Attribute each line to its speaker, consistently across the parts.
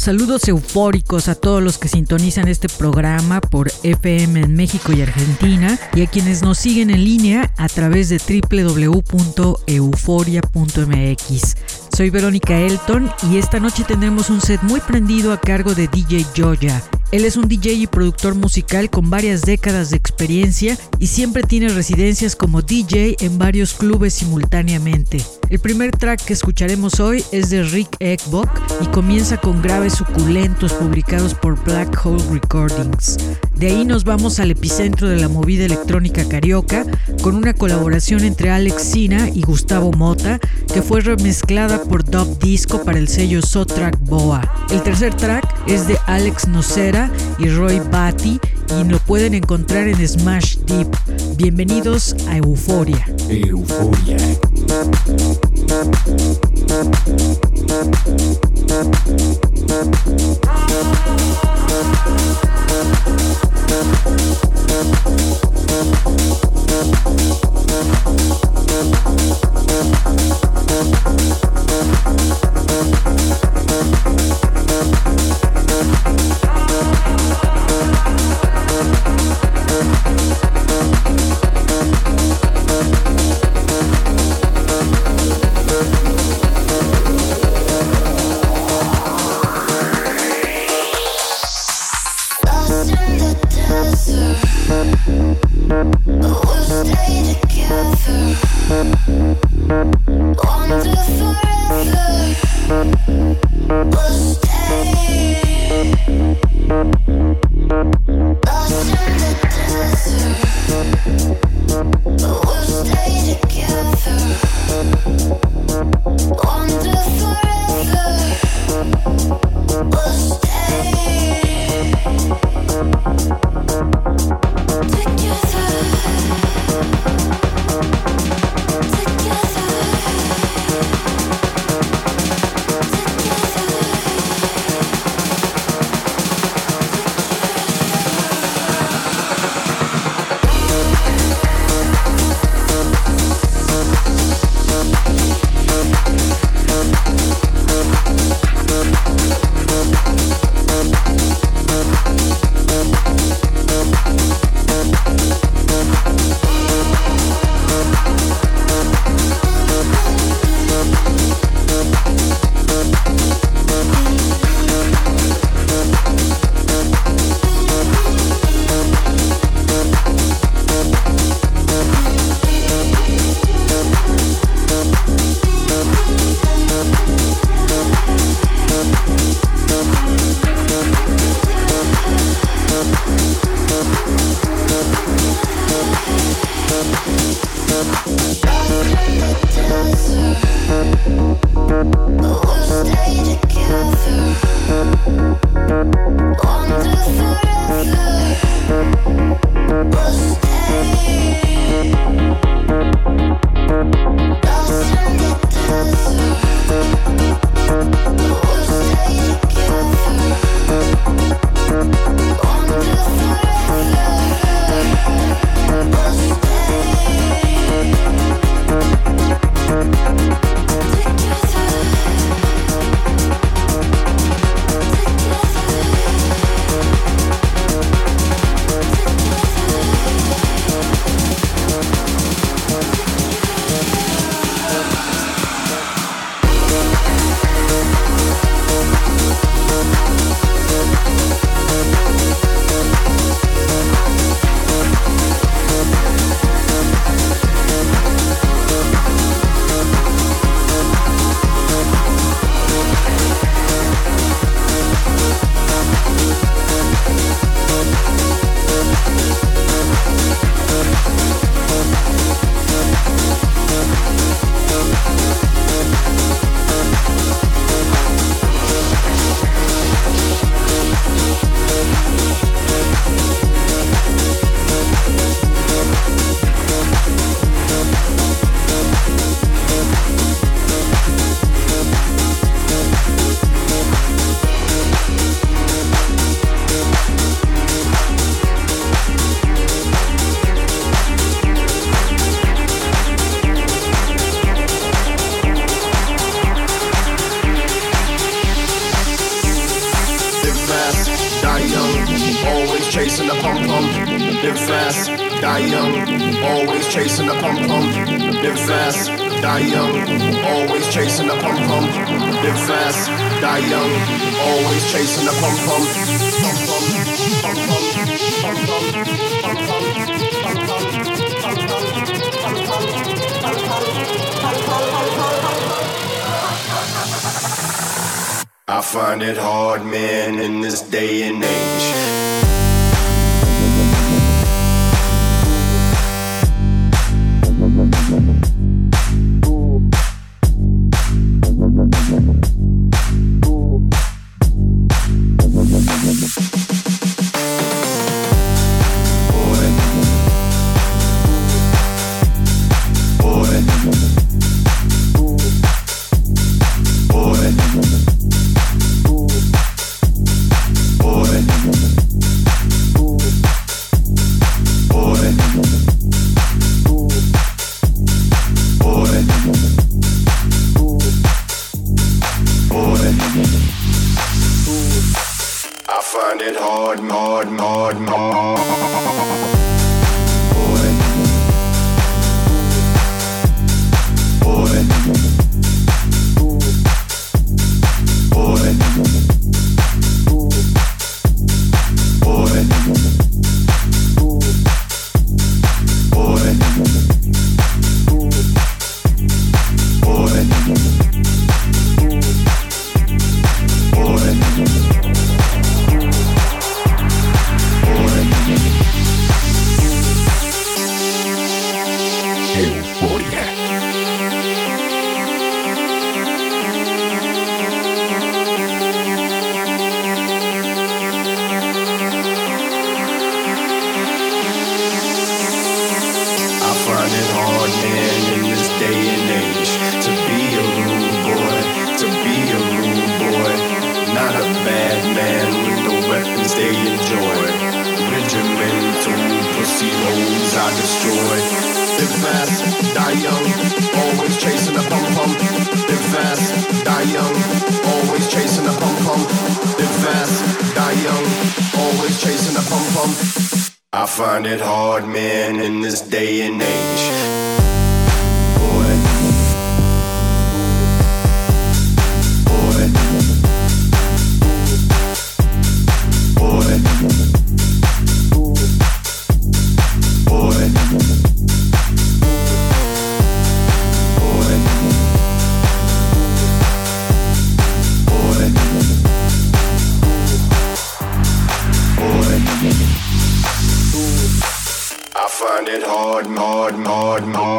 Speaker 1: Saludos eufóricos a todos los que sintonizan este programa por FM en México y Argentina y a quienes nos siguen en línea a través de www.euforia.mx. Soy Verónica Elton y esta noche tendremos un set muy prendido a cargo de DJ Joya. Él es un DJ y productor musical con varias décadas de experiencia y siempre tiene residencias como DJ en varios clubes simultáneamente. El primer track que escucharemos hoy es de Rick Eckbock y comienza con graves suculentos publicados por Black Hole Recordings. De ahí nos vamos al epicentro de la movida electrónica carioca con una colaboración entre Alex Sina y Gustavo Mota que fue remezclada por Dub Disco para el sello Sotrack Boa. El tercer track es de Alex Nocera y Roy Batty y lo pueden encontrar en Smash Deep. Bienvenidos a Euforia.
Speaker 2: Euforia.
Speaker 3: Thank staying. I find it hard, hard, hard, hard. Pardon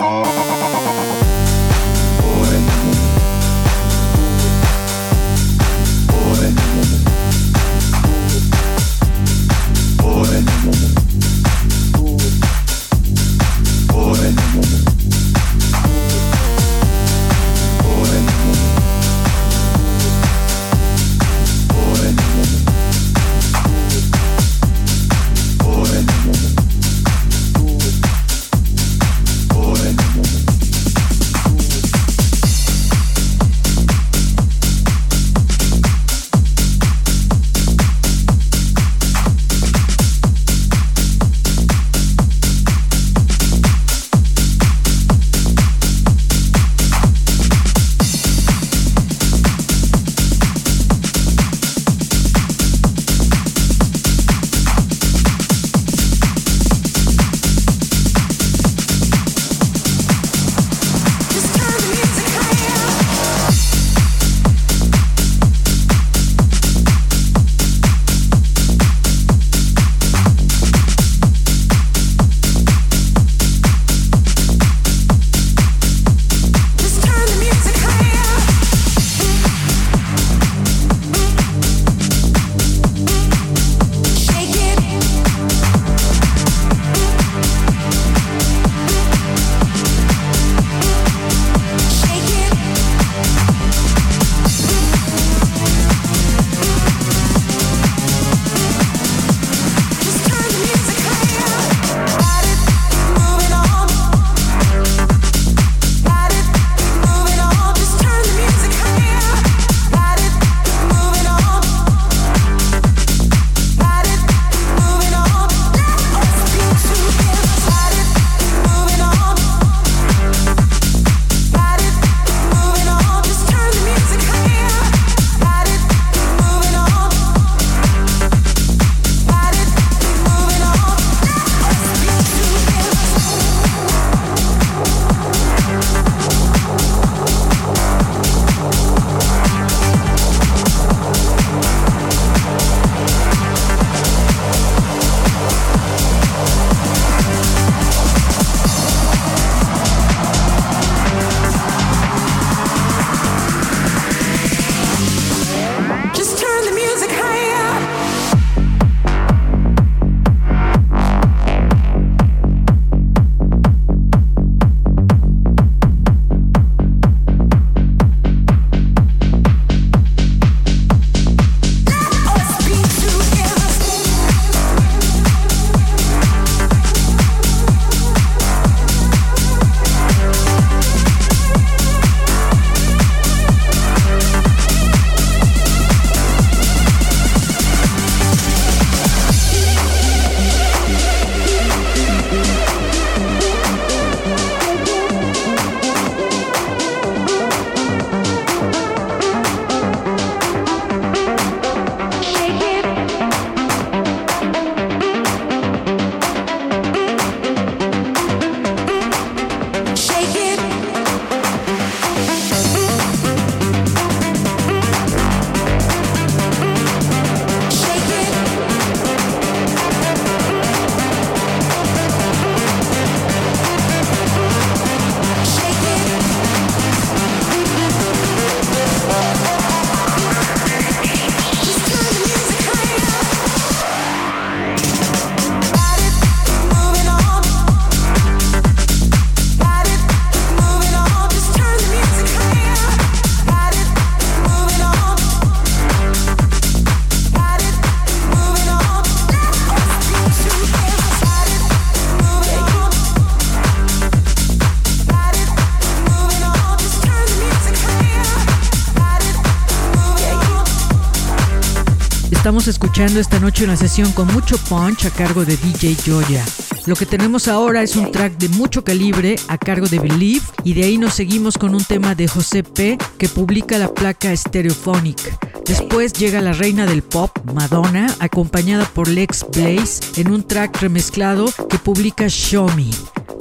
Speaker 1: estamos escuchando esta noche una sesión con mucho punch a cargo de DJ Joya. Lo que tenemos ahora es un track de mucho calibre a cargo de Believe y de ahí nos seguimos con un tema de José P que publica la placa Stereophonic. Después llega la reina del pop, Madonna, acompañada por Lex Blaze en un track remezclado que publica Show Me.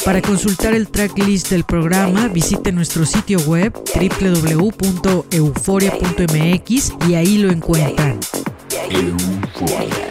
Speaker 1: Para consultar el tracklist del programa, visite nuestro sitio web www.euforia.mx y ahí lo encuentran.
Speaker 4: you right.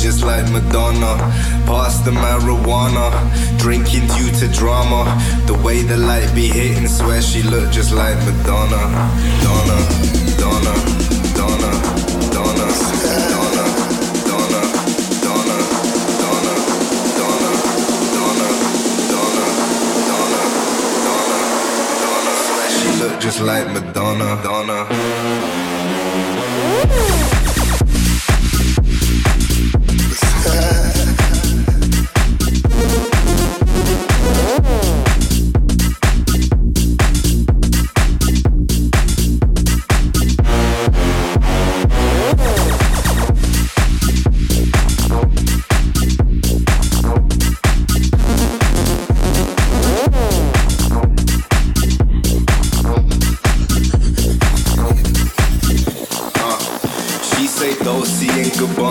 Speaker 4: Just like Madonna. Past the marijuana, drinking due to drama. The way the light be hitting, swear she looked just like Madonna. Donna, Donna, Donna, Donna, Donna. Donna, Donna, Donna, Donna, Donna, Donna, Donna, Swear she look just like Madonna, Donna.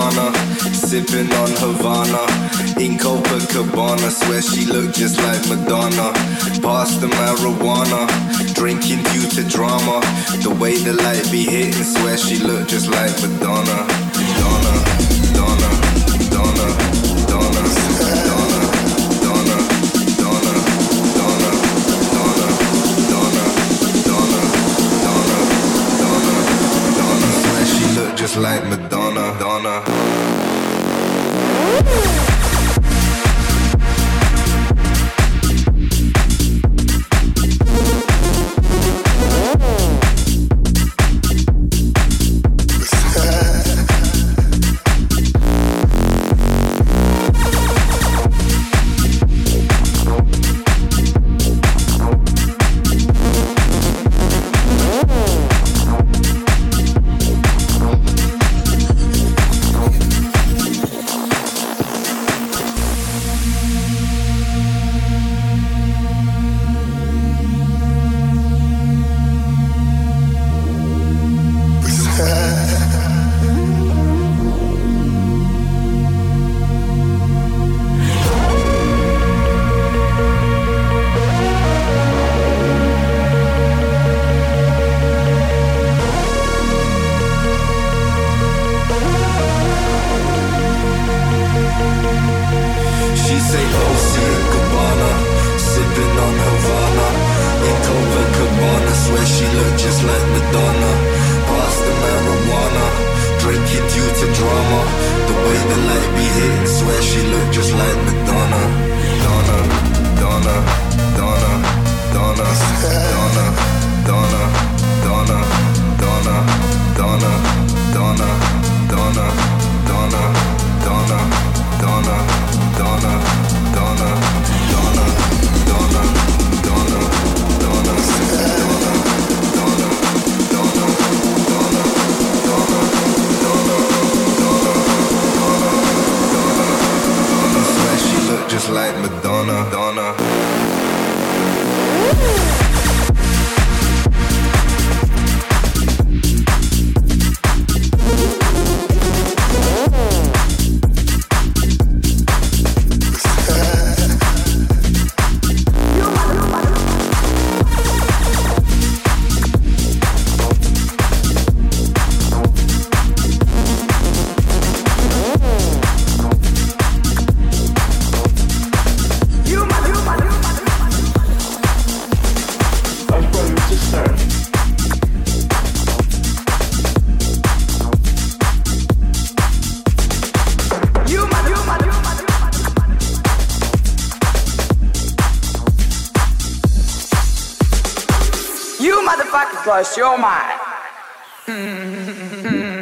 Speaker 4: Americana, sipping on Havana. In Copacabana, swear she looked just like Madonna. Past the marijuana, drinking due to drama. The way the light be hitting, swear she looked just like Madonna. Madonna, Madonna, Madonna, Madonna, Madonna. just like Madonna. Donna, Donna. Just like Madonna. Past the marijuana, drinking due to drama. The way the light be hitting, swear
Speaker 5: You motherfuckers lost your mind.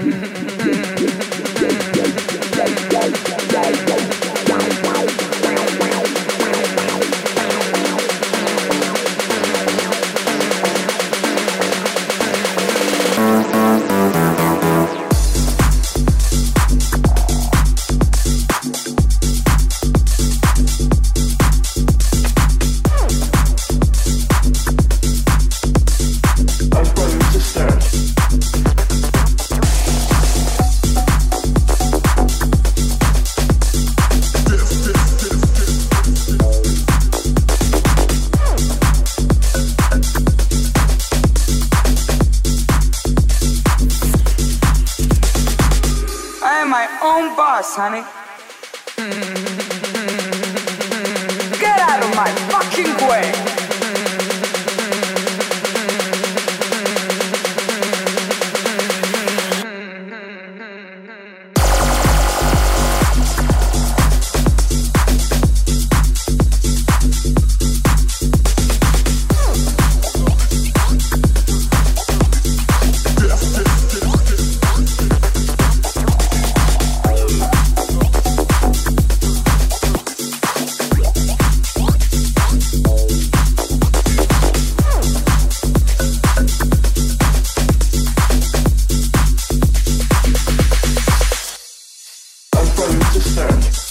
Speaker 1: understand.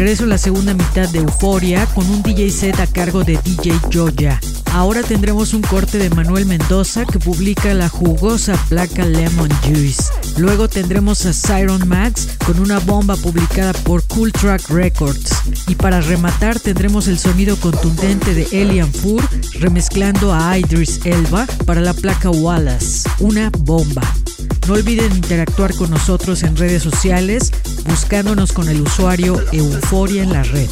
Speaker 1: Regreso en la segunda mitad de Euforia con un DJ set a cargo de DJ Joya. Ahora tendremos un corte de Manuel Mendoza que publica la jugosa placa Lemon Juice. Luego tendremos a Siron Max con una bomba publicada por Cool Track Records. Y para rematar tendremos el sonido contundente de Elian Fur remezclando a Idris Elba para la placa Wallace. Una bomba. No olviden interactuar con nosotros en redes sociales buscándonos con el usuario Euforia en la red.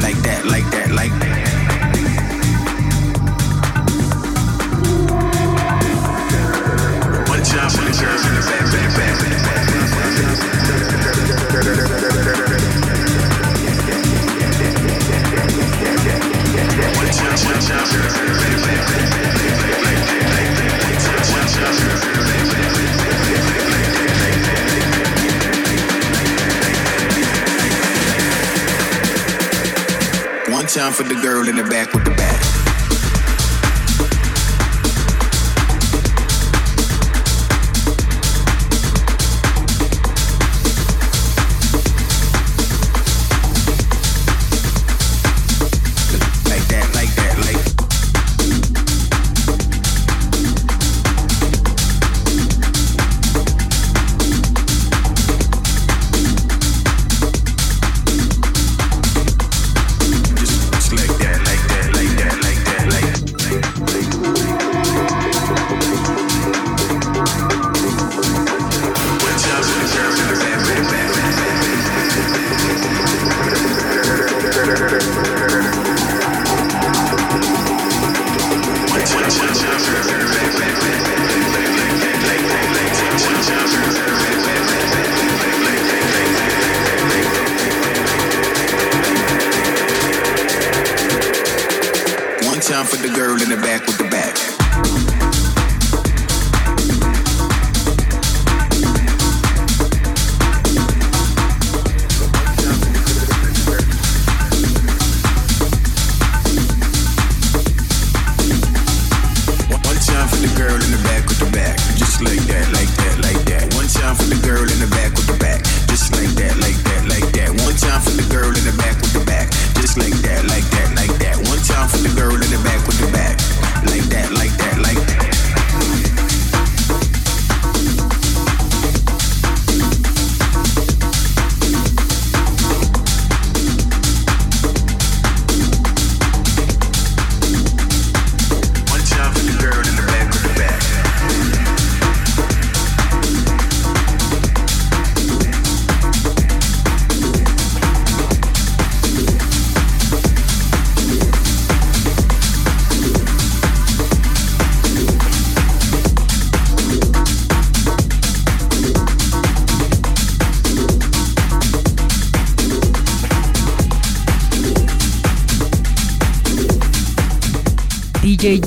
Speaker 6: Like that, like that, like that.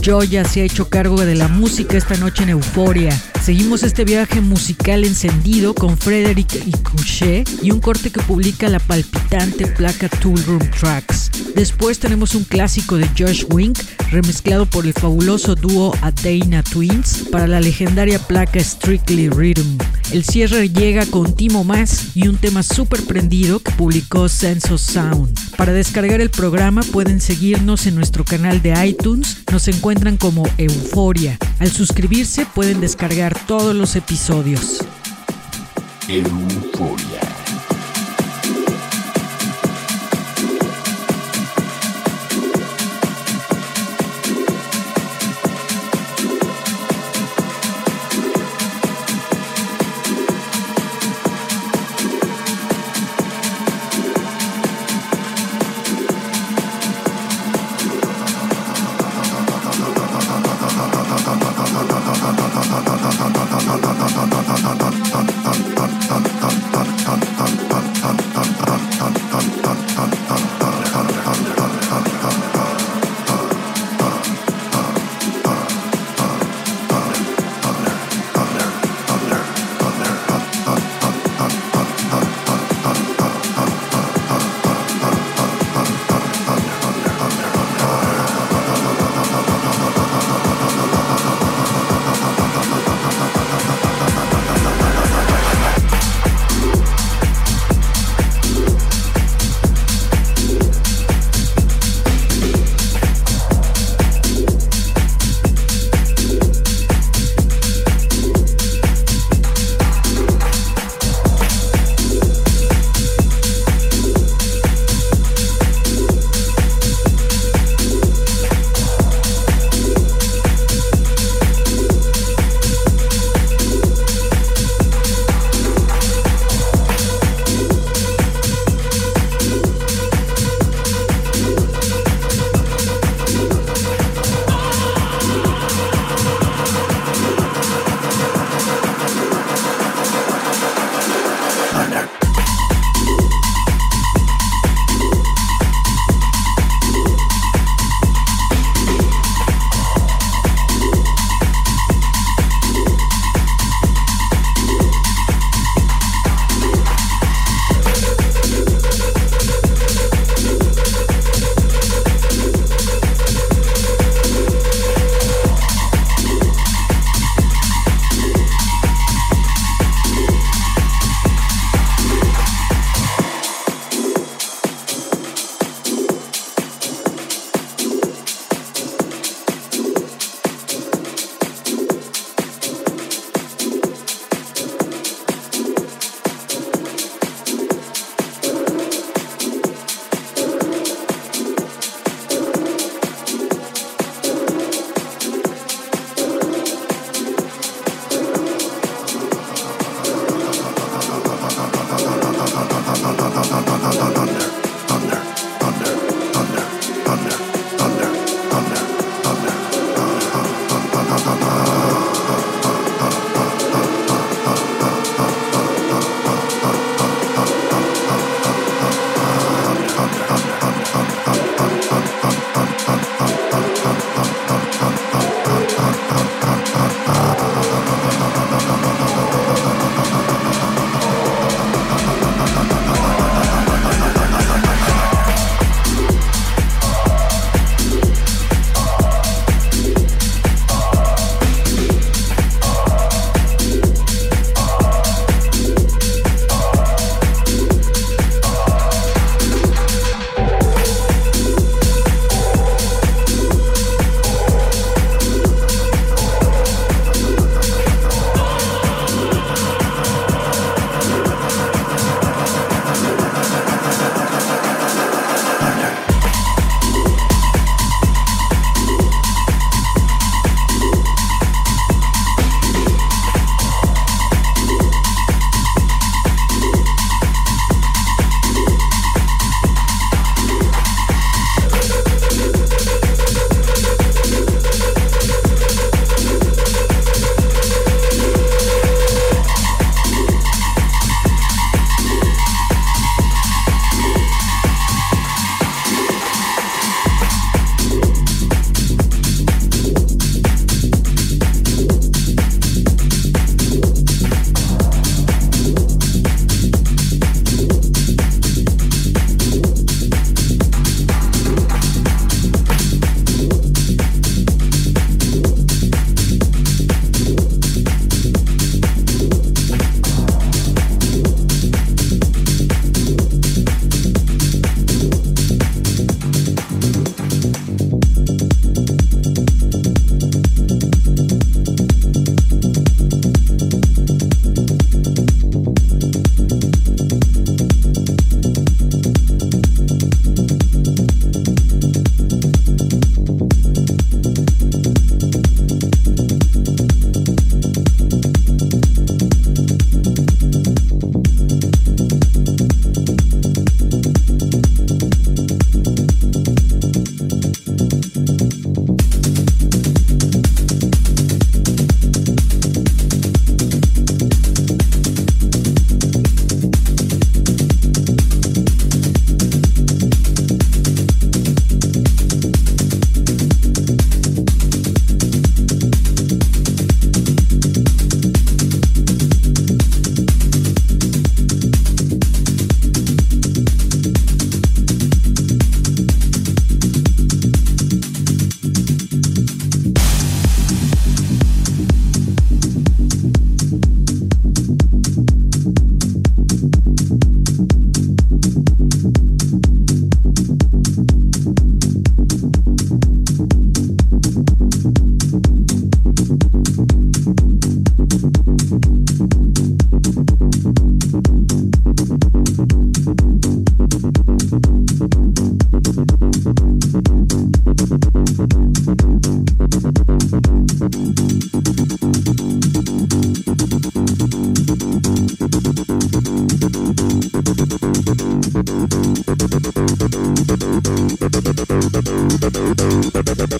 Speaker 1: Joya se ha hecho cargo de la música esta noche en Euforia. Seguimos este viaje musical encendido con Frederick y Couché y un corte que publica la palpitante placa Tool Room Tracks. Después tenemos un clásico de Josh Wink remezclado por el fabuloso dúo Adena Twins para la legendaria placa Strictly Rhythm. El cierre llega con Timo Más y un tema súper prendido que publicó Sense Sound. Para descargar el programa pueden seguirnos en nuestro canal de iTunes, nos encuentran como Euforia. Al suscribirse pueden descargar todos los episodios.
Speaker 2: Euforia.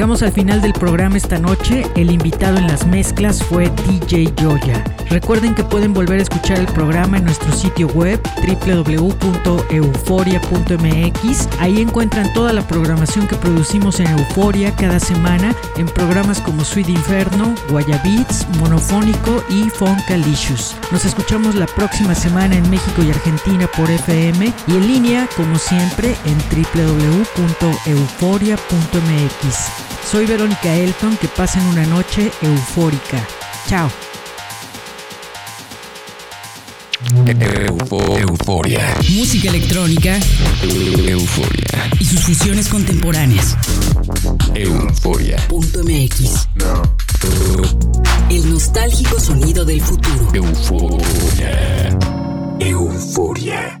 Speaker 1: Llegamos al final del programa esta noche. El invitado en las mezclas fue DJ Joya. Recuerden que pueden volver a escuchar el programa en nuestro sitio web www.euforia.mx. Ahí encuentran toda la programación que producimos en Euforia cada semana en programas como Sweet Inferno, Guayabits, Monofónico y Foncalicious. Nos escuchamos la próxima semana en México y Argentina por FM y en línea, como siempre, en www.euforia.mx. Soy Verónica Elton, que pasen una noche eufórica. Chao.
Speaker 2: euforia.
Speaker 7: Música electrónica.
Speaker 2: Euforia.
Speaker 7: Y sus fusiones contemporáneas.
Speaker 2: Euforia.
Speaker 7: Punto MX. El nostálgico sonido del futuro.
Speaker 2: Euforia. Euforia.